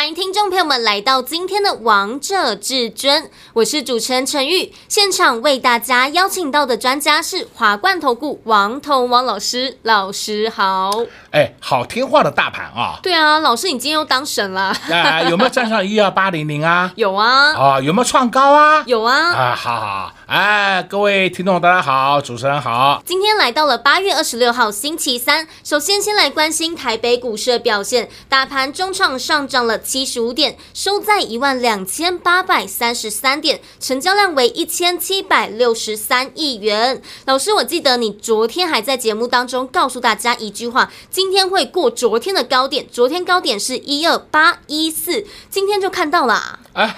欢迎听众朋友们来到今天的《王者至尊》，我是主持人陈玉。现场为大家邀请到的专家是华冠投顾王彤王老师，老师好。哎，好听话的大盘啊！对啊，老师你今天又当神了。啊，有没有站上一二八零零啊？有啊。啊，有没有创高啊？有啊。啊，好好。哎，各位听众大家好，主持人好。今天来到了八月二十六号星期三，首先先来关心台北股市的表现，大盘中场上涨了。七十五点，收在一万两千八百三十三点，成交量为一千七百六十三亿元。老师，我记得你昨天还在节目当中告诉大家一句话，今天会过昨天的高点，昨天高点是一二八一四，今天就看到了。啊，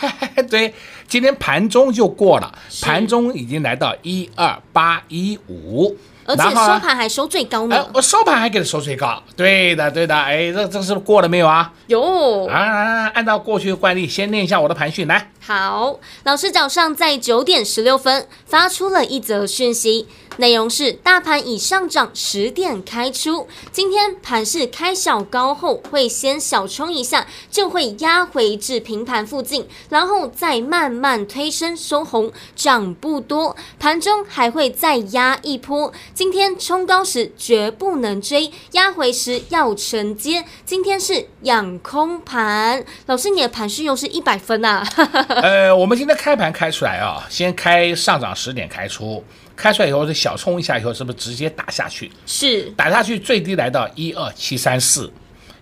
对，今天盘中就过了，盘中已经来到一二八一五。而且收盘还收最高呢！哎，我收盘还给它收最高，对的，对的。哎，这这是过了没有啊？有啊，按照过去的惯例，先念一下我的盘讯来。好，老师早上在九点十六分发出了一则讯息。内容是大盘已上涨十点开出，今天盘势开小高后会先小冲一下，就会压回至平盘附近，然后再慢慢推升收红，涨不多，盘中还会再压一波。今天冲高时绝不能追，压回时要承接。今天是养空盘，老师你的盘势又是一百分啊？呃，我们今天开盘开出来啊，先开上涨十点开出。开出来以后是小冲一下，以后是不是直接打下去？是打下去，最低来到一二七三四，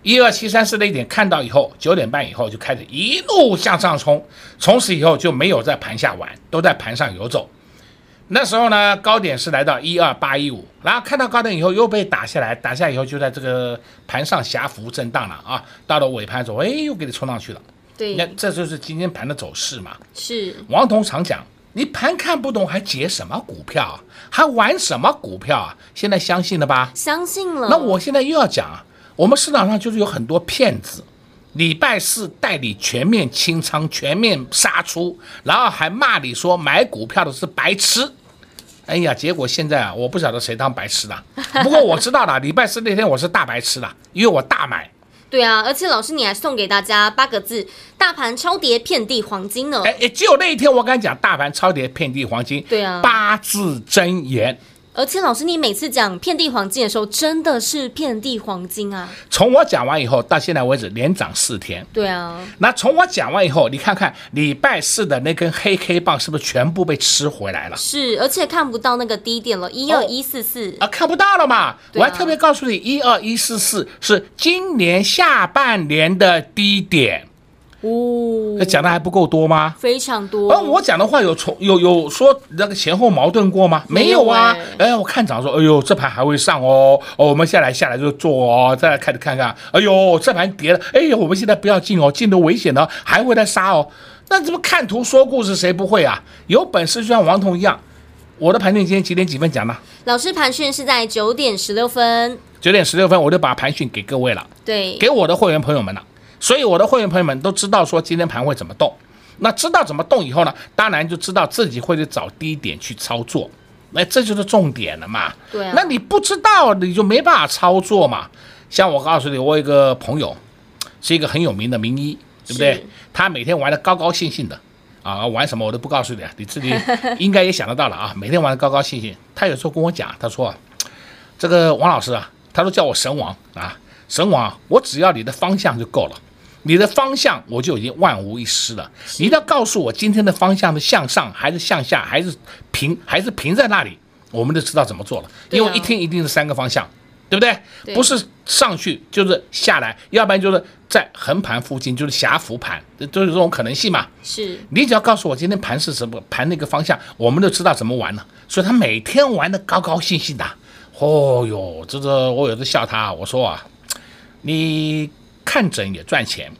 一二七三四那一点看到以后，九点半以后就开始一路向上冲，从此以后就没有在盘下玩，都在盘上游走。那时候呢，高点是来到一二八一五，然后看到高点以后又被打下来，打下来以后就在这个盘上狭幅震荡了啊，到了尾盘的时候，哎，又给你冲上去了。对，那这就是今天盘的走势嘛。是王彤常讲。你盘看不懂还解什么股票？还玩什么股票啊？现在相信了吧？相信了。那我现在又要讲啊，我们市场上就是有很多骗子，礼拜四带你全面清仓、全面杀出，然后还骂你说买股票的是白痴。哎呀，结果现在啊，我不晓得谁当白痴了。不过我知道了，礼拜四那天我是大白痴了，因为我大买。对啊，而且老师你还送给大家八个字：大盘超跌，遍地黄金呢。哎，只有那一天我敢讲大盘超跌，遍地黄金。对啊，八字真言。而且老师，你每次讲遍地黄金的时候，真的是遍地黄金啊！从我讲完以后到现在为止，连涨四天。对啊，那从我讲完以后，你看看礼拜四的那根黑 K 棒是不是全部被吃回来了？是，而且看不到那个低点了，一二一四四啊，看不到了嘛？啊、我还特别告诉你，一二一四四是今年下半年的低点。哦，那讲的还不够多吗？非常多。而我讲的话有从有有说那个前后矛盾过吗？没有啊。哎，我看涨说，哎呦，这盘还会上哦。哦，我们下来下来就做哦，再来开始看看。哎呦，这盘跌了。哎呦，我们现在不要进哦，进都危险的，还会再杀哦。那怎么看图说故事，谁不会啊？有本事就像王彤一样。我的盘讯今天几点几分讲呢？老师盘讯是在九点十六分。九点十六分，我就把盘讯给各位了。对，给我的会员朋友们了。所以我的会员朋友们都知道说今天盘会怎么动，那知道怎么动以后呢，当然就知道自己会去找低点去操作，那这就是重点了嘛。对啊。那你不知道你就没办法操作嘛。像我告诉你，我有一个朋友，是一个很有名的名医，对不对？他每天玩的高高兴兴的，啊，玩什么我都不告诉你，你自己 应该也想得到了啊。每天玩的高高兴兴，他有时候跟我讲，他说，这个王老师啊，他说叫我神王啊，神王，我只要你的方向就够了。你的方向我就已经万无一失了。你要告诉我今天的方向是向上还是向下，还是平还是平在那里，我们就知道怎么做了。因为一天一定是三个方向，对不对？不是上去就是下来，要不然就是在横盘附近就是狭幅盘，都有这种可能性嘛。是你只要告诉我今天盘是什么盘那个方向，我们就知道怎么玩了。所以他每天玩的高高兴兴的。哦哟，这个我有时笑他，我说啊，你。看诊也赚钱，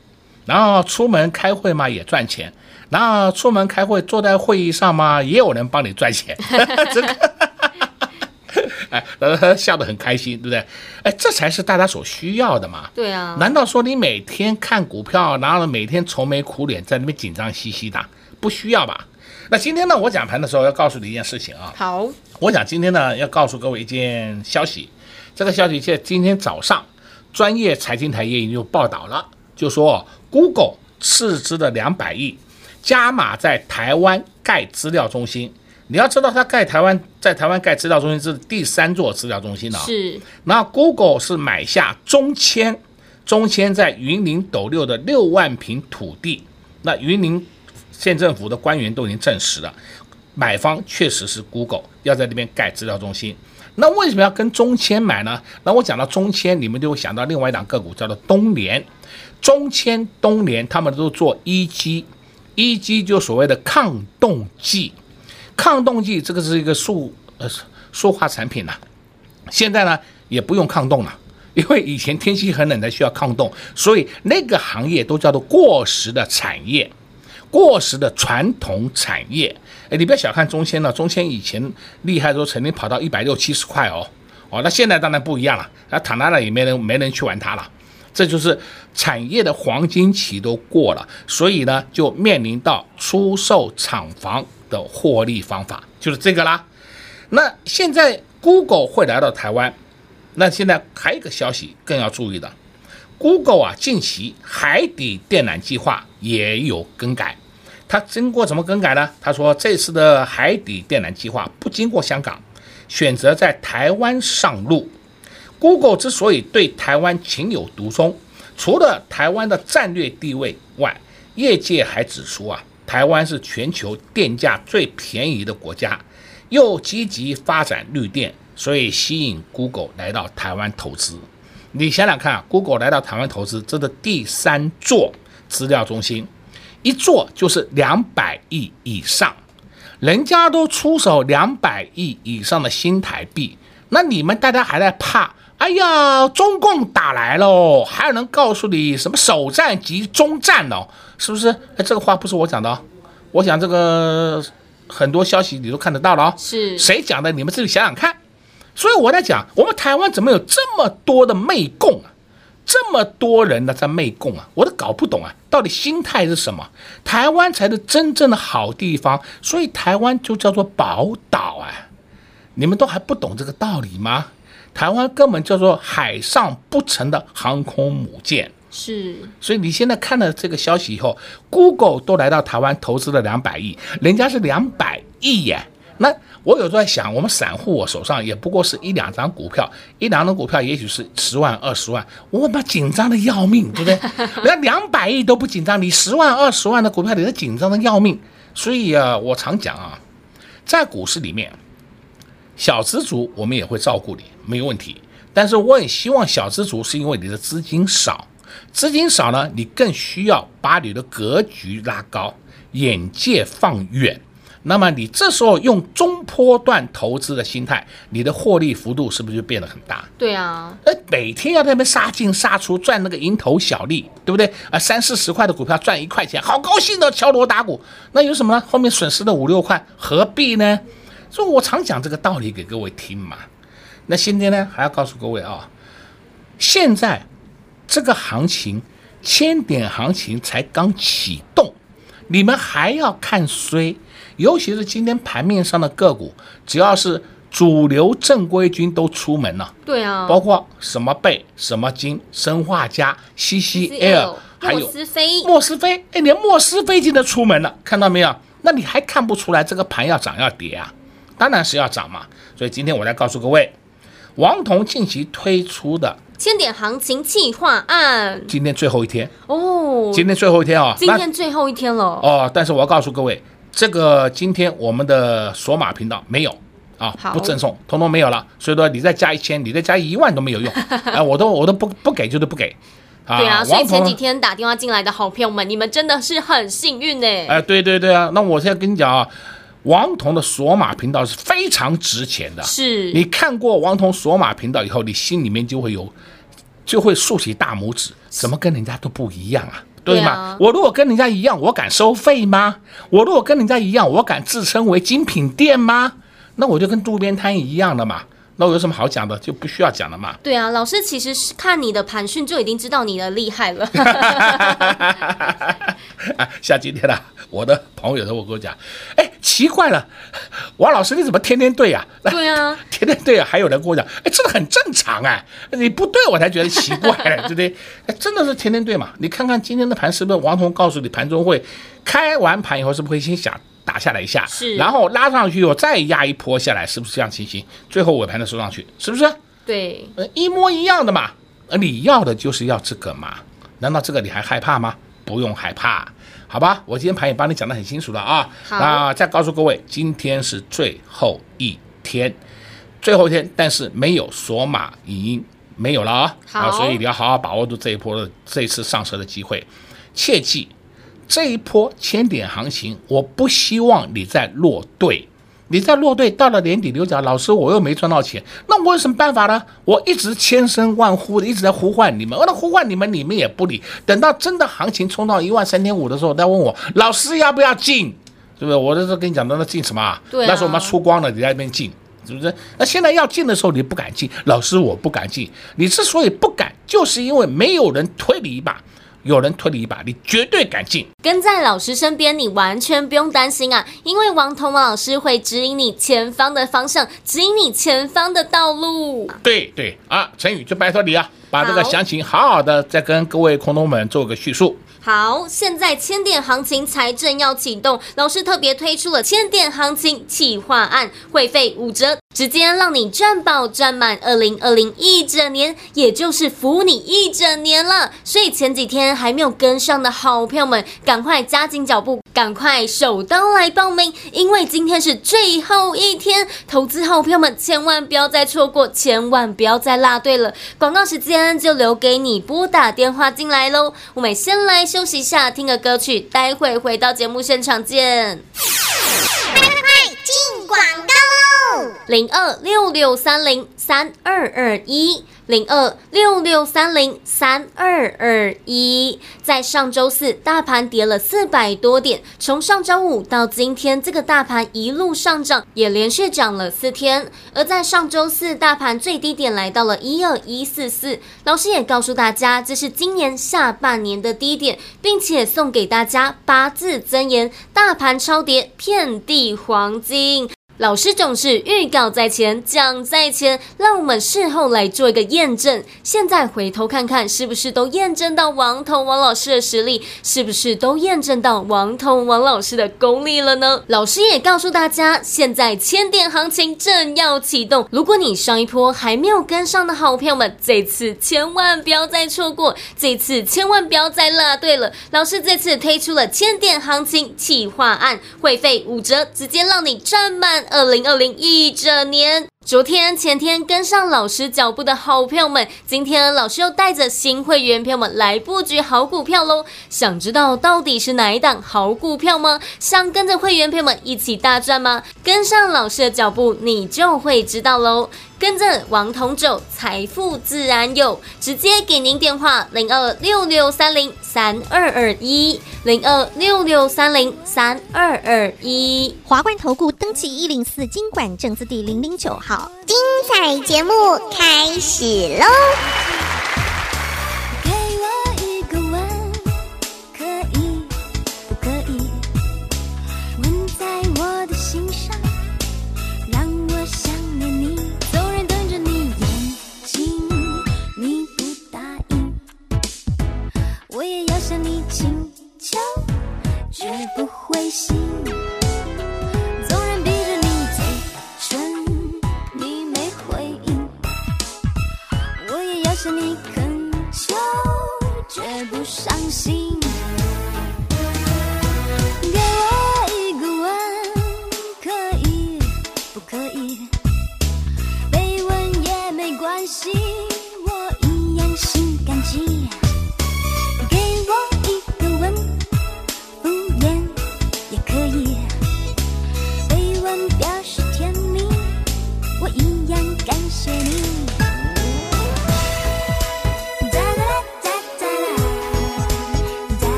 然后出门开会嘛也赚钱，然后出门开会，坐在会议上嘛，也有人帮你赚钱。这个，哎，他笑得很开心，对不对？哎，这才是大家所需要的嘛。对啊。难道说你每天看股票，然后每天愁眉苦脸，在那边紧张兮兮的，不需要吧？那今天呢，我讲盘的时候要告诉你一件事情啊。好。我讲今天呢，要告诉各位一件消息。这个消息在今天早上，专业财经台也已经有报道了，就说 Google 斥资的两百亿，加码在台湾盖资料中心。你要知道，他盖台湾，在台湾盖资料中心是第三座资料中心了。是。那 Google 是买下中签，中签在云林斗六的六万平土地。那云林县政府的官员都已经证实了，买方确实是 Google 要在那边盖资料中心。那为什么要跟中签买呢？那我讲到中签，你们就会想到另外一档个股，叫做东联。中签、东联，他们都做一基，一基就所谓的抗冻剂。抗冻剂这个是一个塑呃塑化产品呐、现在呢也不用抗冻了，因为以前天气很冷的需要抗冻，所以那个行业都叫做过时的产业。过时的传统产业，哎，你不要小看中签了，中签以前厉害的时候曾经跑到一百六七十块哦，哦，那现在当然不一样了，那躺在那也没人没人去玩它了，这就是产业的黄金期都过了，所以呢，就面临到出售厂房的获利方法，就是这个啦。那现在 Google 会来到台湾，那现在还有一个消息更要注意的，Google 啊，近期海底电缆计划也有更改。他经过怎么更改呢？他说这次的海底电缆计划不经过香港，选择在台湾上路。Google 之所以对台湾情有独钟，除了台湾的战略地位外，业界还指出啊，台湾是全球电价最便宜的国家，又积极发展绿电，所以吸引 Google 来到台湾投资。你想想看啊，Google 来到台湾投资，这的第三座资料中心。一做就是两百亿以上，人家都出手两百亿以上的新台币，那你们大家还在怕？哎呀，中共打来喽，还有人告诉你什么首战即终战哦，是不是？哎，这个话不是我讲的哦，我想这个很多消息你都看得到了哦。是谁讲的？你们自己想想看。所以我在讲，我们台湾怎么有这么多的媚共啊？这么多人呢在媚共啊，我都搞不懂啊，到底心态是什么？台湾才是真正的好地方，所以台湾就叫做宝岛啊！你们都还不懂这个道理吗？台湾根本叫做海上不成的航空母舰。是，所以你现在看了这个消息以后，Google 都来到台湾投资了两百亿，人家是两百亿耶。那我有时候在想，我们散户我手上也不过是一两张股票，一两张股票也许是十万二十万，我们 紧张的要命，对不对？人家两百亿都不紧张，你十万二十万的股票，你是紧张的要命。所以啊，我常讲啊，在股市里面，小资族我们也会照顾你，没问题。但是我也希望小资族是因为你的资金少，资金少呢，你更需要把你的格局拉高，眼界放远。那么你这时候用中波段投资的心态，你的获利幅度是不是就变得很大？对啊，呃，每天要在那边杀进杀出赚那个蝇头小利，对不对？啊，三四十块的股票赚一块钱，好高兴的敲锣打鼓。那有什么呢？后面损失了五六块，何必呢？所以我常讲这个道理给各位听嘛。那今天呢，还要告诉各位啊，现在这个行情千点行情才刚启动，你们还要看衰？尤其是今天盘面上的个股，只要是主流正规军都出门了，对啊，包括什么贝、什么金、生化家、CCL，还有莫斯菲，莫斯飞，哎，连莫斯飞今天出门了，看到没有？那你还看不出来这个盘要涨要跌啊？当然是要涨嘛。所以今天我来告诉各位，王彤近期推出的千点行情计划案，今天最后一天哦，今天最后一天啊，今天最后一天了哦。但是我要告诉各位。这个今天我们的索马频道没有啊，不赠送，通通没有了。所以说你再加一千，你再加一万都没有用，哎、啊，我都我都不不给，就是不给。啊对啊，所以前几天打电话进来的好朋友们，你们真的是很幸运呢。哎、啊，对对对啊，那我现在跟你讲啊，王彤的索马频道是非常值钱的。是，你看过王彤索马频道以后，你心里面就会有，就会竖起大拇指，怎么跟人家都不一样啊？对吗？我如果跟人家一样，我敢收费吗？我如果跟人家一样，我敢自称为精品店吗？那我就跟路边摊一样的嘛。那我有什么好讲的？就不需要讲了嘛。对啊，老师其实是看你的盘讯就已经知道你的厉害了。像今天啊，我的朋友都会跟我讲，哎，奇怪了，王老师你怎么天天对呀、啊？对啊，天天对啊。还有人跟我讲，哎，这个很正常啊，你不对我才觉得奇怪，对不对？哎，真的是天天对嘛？你看看今天的盘是不是王彤告诉你，盘中会开完盘以后是不是会先想？打下来一下，是，然后拉上去以后再压一波下来，是不是这样情形？最后尾盘的收上去，是不是？对，呃，一模一样的嘛。而你要的就是要这个嘛？难道这个你还害怕吗？不用害怕，好吧？我今天盘也帮你讲得很清楚了啊。好，那再告诉各位，今天是最后一天，最后一天，但是没有索码影音，没有了啊。好，所以你要好好把握住这一波的这一次上车的机会，切记。这一波千点行情，我不希望你再落队。你再落队，到了年底，你讲老师我又没赚到钱，那我有什么办法呢？我一直千声万呼的一直在呼唤你们，我在呼唤你们，你们也不理。等到真的行情冲到一万三千五的时候，再问我老师要不要进，是不是？我这是跟你讲的，那进什么？对啊，那时候我们出光了，你在那边进，是不是？那现在要进的时候，你不敢进，老师我不敢进。你之所以不敢，就是因为没有人推你一把。有人推你一把，你绝对敢进。跟在老师身边，你完全不用担心啊，因为王彤王老师会指引你前方的方向，指引你前方的道路。对对啊，陈宇就拜托你啊，把这个详情好好的再跟各位空头们做个叙述。好，现在千点行情才正要启动，老师特别推出了千点行情企划案，会费五折，直接让你赚饱赚满二零二零一整年，也就是服你一整年了。所以前几天还没有跟上的好朋友们，赶快加紧脚步，赶快手刀来报名，因为今天是最后一天，投资好朋友们千万不要再错过，千万不要再落队了。广告时间就留给你拨打电话进来喽，我们先来。休息一下，听个歌曲，待会回到节目现场见。快快快，进广告喽！零二六六三零三二二一。零二六六三零三二二一，在上周四大盘跌了四百多点，从上周五到今天，这个大盘一路上涨，也连续涨了四天。而在上周四，大盘最低点来到了一二一四四，老师也告诉大家，这是今年下半年的低点，并且送给大家八字真言：大盘超跌，遍地黄金。老师总是预告在前，讲在前，让我们事后来做一个验证。现在回头看看，是不是都验证到王彤王老师的实力？是不是都验证到王彤王老师的功力了呢？老师也告诉大家，现在千点行情正要启动。如果你上一波还没有跟上的好朋友们，这次千万不要再错过，这次千万不要再落队了。老师这次推出了千点行情企划案，会费五折，直接让你赚满。二零二零一整年。昨天、前天跟上老师脚步的好朋友们，今天老师又带着新会员朋友们来布局好股票喽。想知道到底是哪一档好股票吗？想跟着会员朋友们一起大赚吗？跟上老师的脚步，你就会知道喽。跟着王彤走，财富自然有。直接给您电话：零二六六三零三二二一，零二六六三零三二二一。华冠投顾登记一零四金管证字第零零九号。精彩节目开始喽！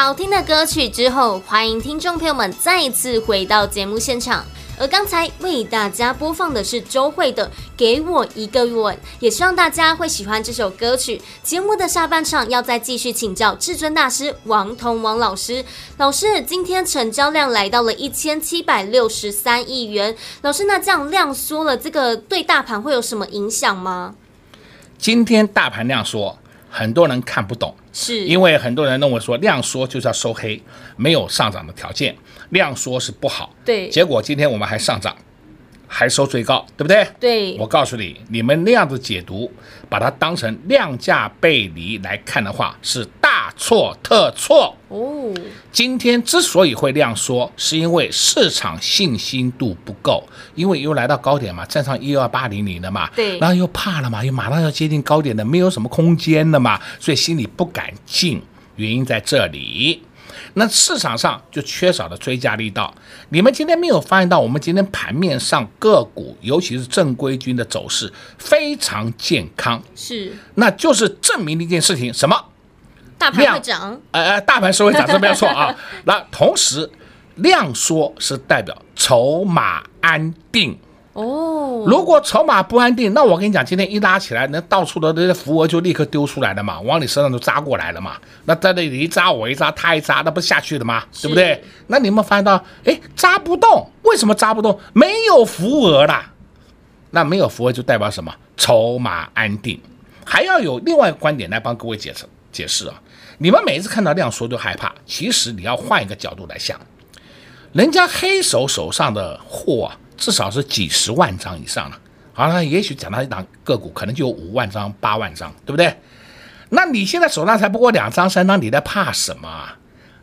好听的歌曲之后，欢迎听众朋友们再次回到节目现场。而刚才为大家播放的是周慧的《给我一个吻》，也希望大家会喜欢这首歌曲。节目的下半场要再继续请教至尊大师王彤王老师。老师，今天成交量来到了一千七百六十三亿元。老师，那这样量缩了，这个对大盘会有什么影响吗？今天大盘量缩。很多人看不懂，是因为很多人认为说量缩就是要收黑，没有上涨的条件，量缩是不好。对，结果今天我们还上涨。还收最高，对不对？对，我告诉你，你们那样子解读，把它当成量价背离来看的话，是大错特错哦。今天之所以会量缩，是因为市场信心度不够，因为又来到高点嘛，站上一二八零零了嘛，对，然后又怕了嘛，又马上要接近高点的，没有什么空间了嘛，所以心里不敢进，原因在这里。那市场上就缺少了追加力道。你们今天没有发现到，我们今天盘面上个股，尤其是正规军的走势非常健康，是，那就是证明了一件事情，什么？大盘会涨，呃，大盘是会涨，这没有错啊。那同时，量缩是代表筹码安定。哦，如果筹码不安定，那我跟你讲，今天一拉起来，那到处的那些浮额就立刻丢出来了嘛，往你身上就扎过来了嘛。那在那里一扎，我一扎，他一扎，那不下去了吗？对不对？那你有没有发现到，哎，扎不动，为什么扎不动？没有浮额啦。那没有浮额就代表什么？筹码安定。还要有另外一个观点来帮各位解释解释啊。你们每一次看到量缩就害怕，其实你要换一个角度来想，人家黑手手上的货啊。至少是几十万张以上了，好了，也许讲到一档个股，可能就五万张、八万张，对不对？那你现在手上才不过两张、三张，你在怕什么？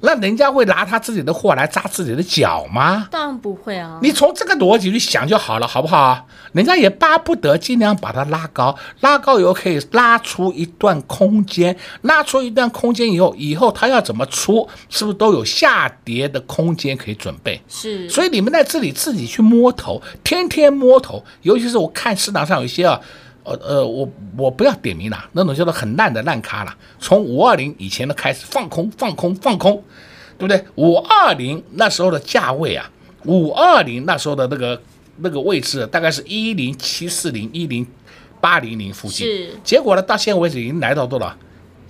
那人家会拿他自己的货来扎自己的脚吗？当然不会啊！你从这个逻辑去想就好了，好不好？人家也巴不得尽量把它拉高，拉高以后可以拉出一段空间，拉出一段空间以后，以后他要怎么出，是不是都有下跌的空间可以准备？是。所以你们在这里自己去摸头，天天摸头，尤其是我看市场上有一些啊。呃呃，我我不要点名了，那种叫做很烂的烂咖了。从五二零以前的开始放空放空放空，对不对？五二零那时候的价位啊，五二零那时候的那个那个位置大概是一零七四零一零八零零附近，是。结果呢，到现在为止已经来到多少？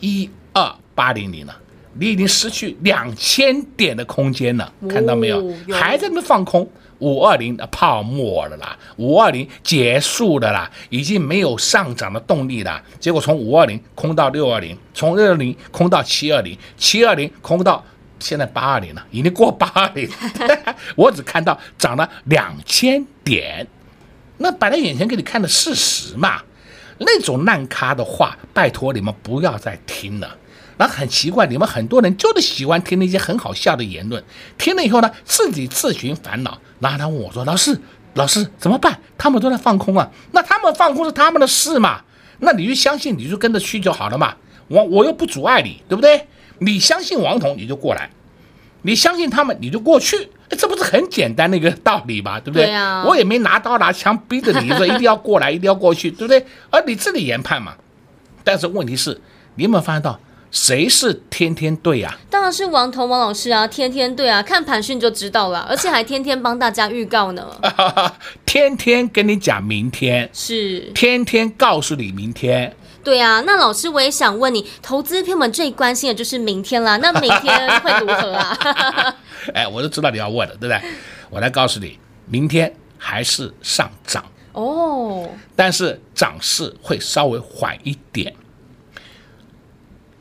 一二八零零了，你已经失去两千点的空间了，看到没有？还在那边放空。五二零的泡沫了啦，五二零结束了啦，已经没有上涨的动力了。结果从五二零空到六二零，从六二零空到七二零，七二零空到现在八二零了，已经过八二零。我只看到涨了两千点，那摆在眼前给你看的事实嘛。那种烂咖的话，拜托你们不要再听了。那很奇怪，你们很多人就是喜欢听那些很好笑的言论，听了以后呢，自己自寻烦恼。然后他问我说：“老师，老师怎么办？他们都在放空啊，那他们放空是他们的事嘛？那你就相信，你就跟着去就好了嘛。我我又不阻碍你，对不对？你相信王彤，你就过来。你相信他们，你就过去，这不是很简单的一个道理吗？对不对？对啊，我也没拿刀拿枪逼着你说一定要过来，一定要过去，对不对？而你自己研判嘛。但是问题是，你有没有发现到谁是天天对呀、啊？当然是王彤王老师啊，天天对啊，看盘讯就知道了，而且还天天帮大家预告呢。天天跟你讲明天，是天天告诉你明天。对啊，那老师我也想问你，投资朋友们最关心的就是明天啦。那明天会如何啊？哎，我都知道你要问了，对不对？我来告诉你，明天还是上涨哦，但是涨势会稍微缓一点。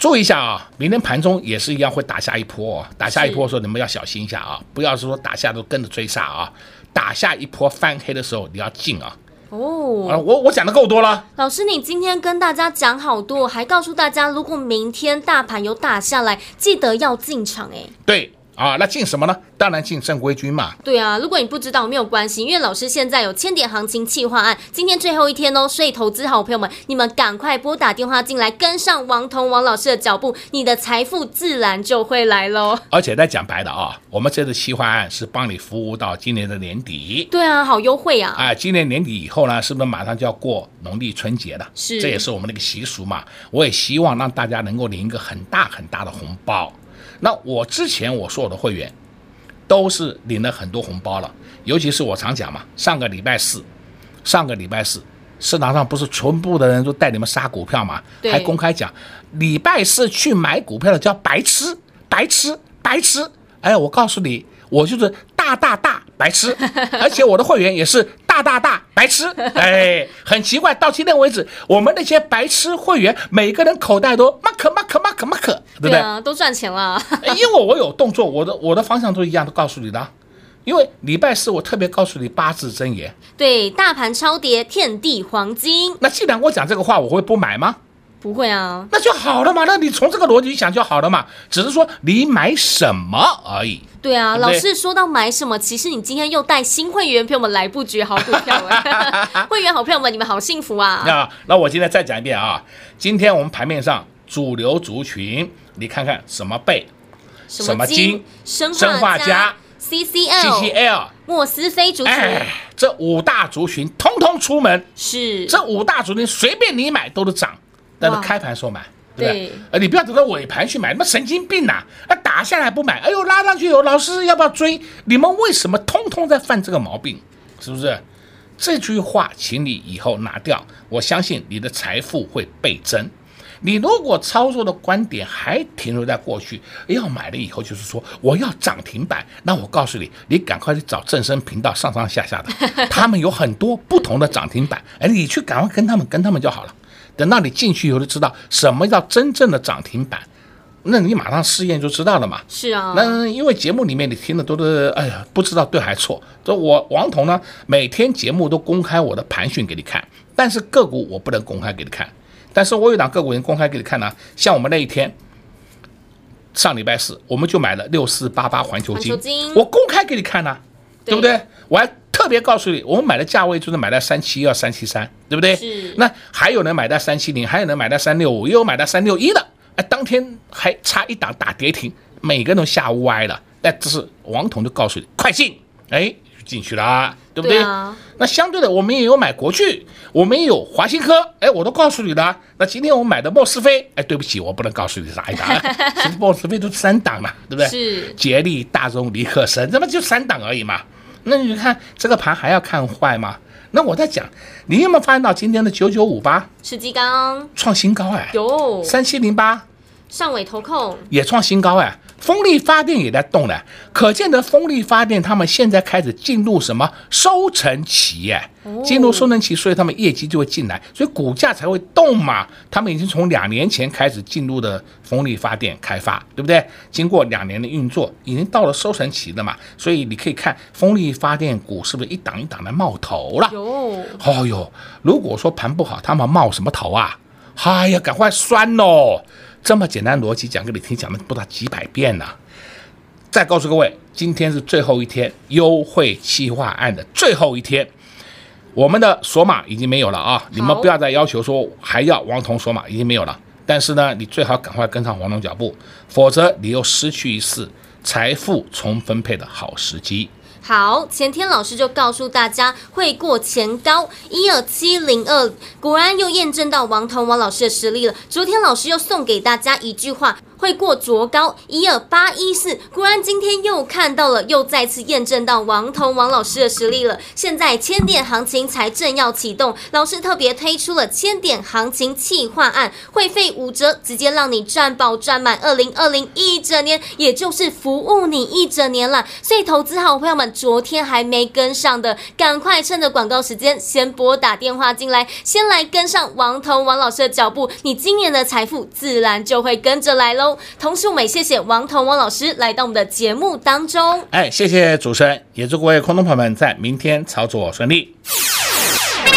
注意一下啊，明天盘中也是一样会打下一波哦。打下一波的时候，你们要小心一下啊，不要是说打下都跟着追杀啊。打下一波翻黑的时候，你要进啊。哦，啊，我我讲的够多了。老师，你今天跟大家讲好多，还告诉大家，如果明天大盘有打下来，记得要进场哎。对。啊，那进什么呢？当然进正规军嘛。对啊，如果你不知道没有关系，因为老师现在有千点行情企划案，今天最后一天哦，所以投资好朋友们，你们赶快拨打电话进来，跟上王彤王老师的脚步，你的财富自然就会来喽。而且在讲白的啊，我们这次企划案是帮你服务到今年的年底。对啊，好优惠啊！啊，今年年底以后呢，是不是马上就要过农历春节了？是，这也是我们的一个习俗嘛。我也希望让大家能够领一个很大很大的红包。那我之前我说我的会员。都是领了很多红包了，尤其是我常讲嘛，上个礼拜四，上个礼拜四，市场上不是全部的人都带你们杀股票嘛，还公开讲，礼拜四去买股票的叫白痴，白痴，白痴。哎，我告诉你，我就是大大大白痴，而且我的会员也是。大大大白痴，哎，很奇怪，到今天为止，我们那些白痴会员，每个人口袋都 mark mark mark mark，对不对？对啊，都赚钱了。因为我有动作，我的我的方向都一样，都告诉你的。因为礼拜四我特别告诉你八字真言，对，大盘超跌，遍地黄金。那既然我讲这个话，我会不买吗？不会啊，那就好了嘛。那你从这个逻辑想就好了嘛。只是说你买什么而已。对啊，对对，老师说到买什么，其实你今天又带新会员朋友们来布局好股票了。会员好朋友们，你们好幸福啊！那那我今天再讲一遍啊。今天我们盘面上主流族群，你看看什么贝，什么金，生生化家，CCL，CCL，莫斯菲族群，哎，这五大族群通通出门。是，这五大族群随便你买都是涨。但是开盘时候买，对不对？呃，你不要等到尾盘去买，那么神经病呐、啊！啊，打下来不买，哎呦，拉上去有老师要不要追？你们为什么通通在犯这个毛病？是不是？这句话，请你以后拿掉。我相信你的财富会倍增。你如果操作的观点还停留在过去，要买了以后就是说我要涨停板，那我告诉你，你赶快去找正声频道上上下下的，他们有很多不同的涨停板，哎，你去赶快跟他们跟他们就好了。等到你进去以后，就知道什么叫真正的涨停板，那你马上试验就知道了嘛。是啊，那因为节目里面你听的都是，哎呀，不知道对还错。这我王彤呢，每天节目都公开我的盘讯给你看，但是个股我不能公开给你看。但是我有档个股能公开给你看呢，像我们那一天上礼拜四，我们就买了六四八八环球金，我公开给你看呢，对不对？我还。特别告诉你，我们买的价位就是买在三七二、三七三，对不对？是。那还有人买到三七零，还有人买到三六五，也有买到三六一的。哎，当天还差一档打跌停，每个人都吓歪了。哎，这是王彤就告诉你，快进！哎，进去了，对不对？对啊。那相对的，我们也有买国巨，我们也有华新科，哎，我都告诉你了。那今天我们买的莫斯菲，哎，对不起，我不能告诉你是哪一档，其实莫斯菲都是三档嘛，对不对？是。捷力、大众、尼克森，这么就三档而已嘛。那你看这个盘还要看坏吗？那我在讲，你有没有发现到今天的九九五八世纪钢创新高哎？有三七零八上尾投控也创新高哎。风力发电也在动了，可见得风力发电他们现在开始进入什么收成期？哎，进入收成期，所以他们业绩就会进来，所以股价才会动嘛。他们已经从两年前开始进入的风力发电开发，对不对？经过两年的运作，已经到了收成期了嘛。所以你可以看风力发电股是不是一档一档的冒头了？有，哦哟，如果说盘不好，他们冒什么头啊？哎呀，赶快酸喽！这么简单逻辑讲给你听，讲了不知道几百遍了。再告诉各位，今天是最后一天优惠企划案的最后一天，我们的索码已经没有了啊！你们不要再要求说还要王彤索码，已经没有了。但是呢，你最好赶快跟上王彤脚步，否则你又失去一次财富重分配的好时机。好，前天老师就告诉大家会过前高一二七零二，果然又验证到王彤王老师的实力了。昨天老师又送给大家一句话。会过卓高一二八一四，果然今天又看到了，又再次验证到王彤王老师的实力了。现在千点行情才正要启动，老师特别推出了千点行情企划案，会费五折，直接让你赚饱赚满二零二零一整年，也就是服务你一整年了。所以投资好朋友们，昨天还没跟上的，赶快趁着广告时间先拨打电话进来，先来跟上王彤王老师的脚步，你今年的财富自然就会跟着来喽。同时，我们也谢谢王彤王老师来到我们的节目当中。哎，谢谢主持人，也祝各位空头朋友们在明天操作顺利。快，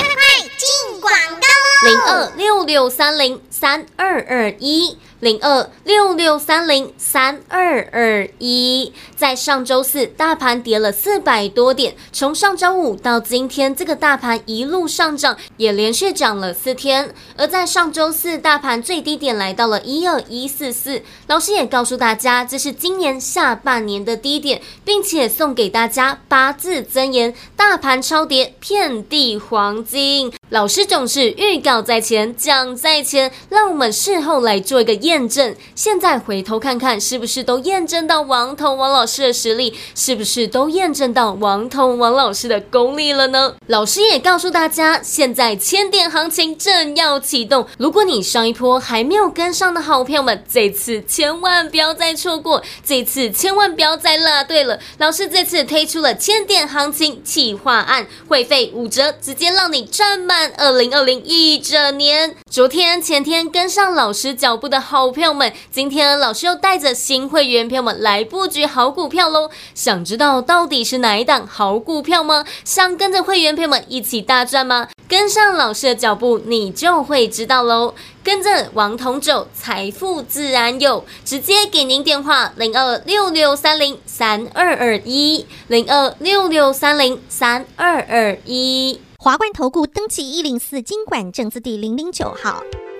进广告喽！零二六六三零三二二一。零二六六三零三二二一，在上周四大盘跌了四百多点，从上周五到今天，这个大盘一路上涨，也连续涨了四天。而在上周四，大盘最低点来到了一二一四四，老师也告诉大家，这是今年下半年的低点，并且送给大家八字真言：大盘超跌，遍地黄金。老师总是预告在前，讲在前，让我们事后来做一个验证。现在回头看看，是不是都验证到王彤王老师的实力？是不是都验证到王彤王老师的功力了呢？老师也告诉大家，现在千点行情正要启动。如果你上一波还没有跟上的好朋友们，这次千万不要再错过，这次千万不要再落队了。老师这次推出了千点行情企划案，会费五折，直接让你赚满。二零二零一整年，昨天前天跟上老师脚步的好朋友们，今天老师又带着新会员朋友们来布局好股票喽。想知道到底是哪一档好股票吗？想跟着会员朋友们一起大赚吗？跟上老师的脚步，你就会知道喽。跟着王彤走，财富自然有。直接给您电话：零二六六三零三二二一，零二六六三零三二二一。华冠投顾登记一零四金管证字第零零九号。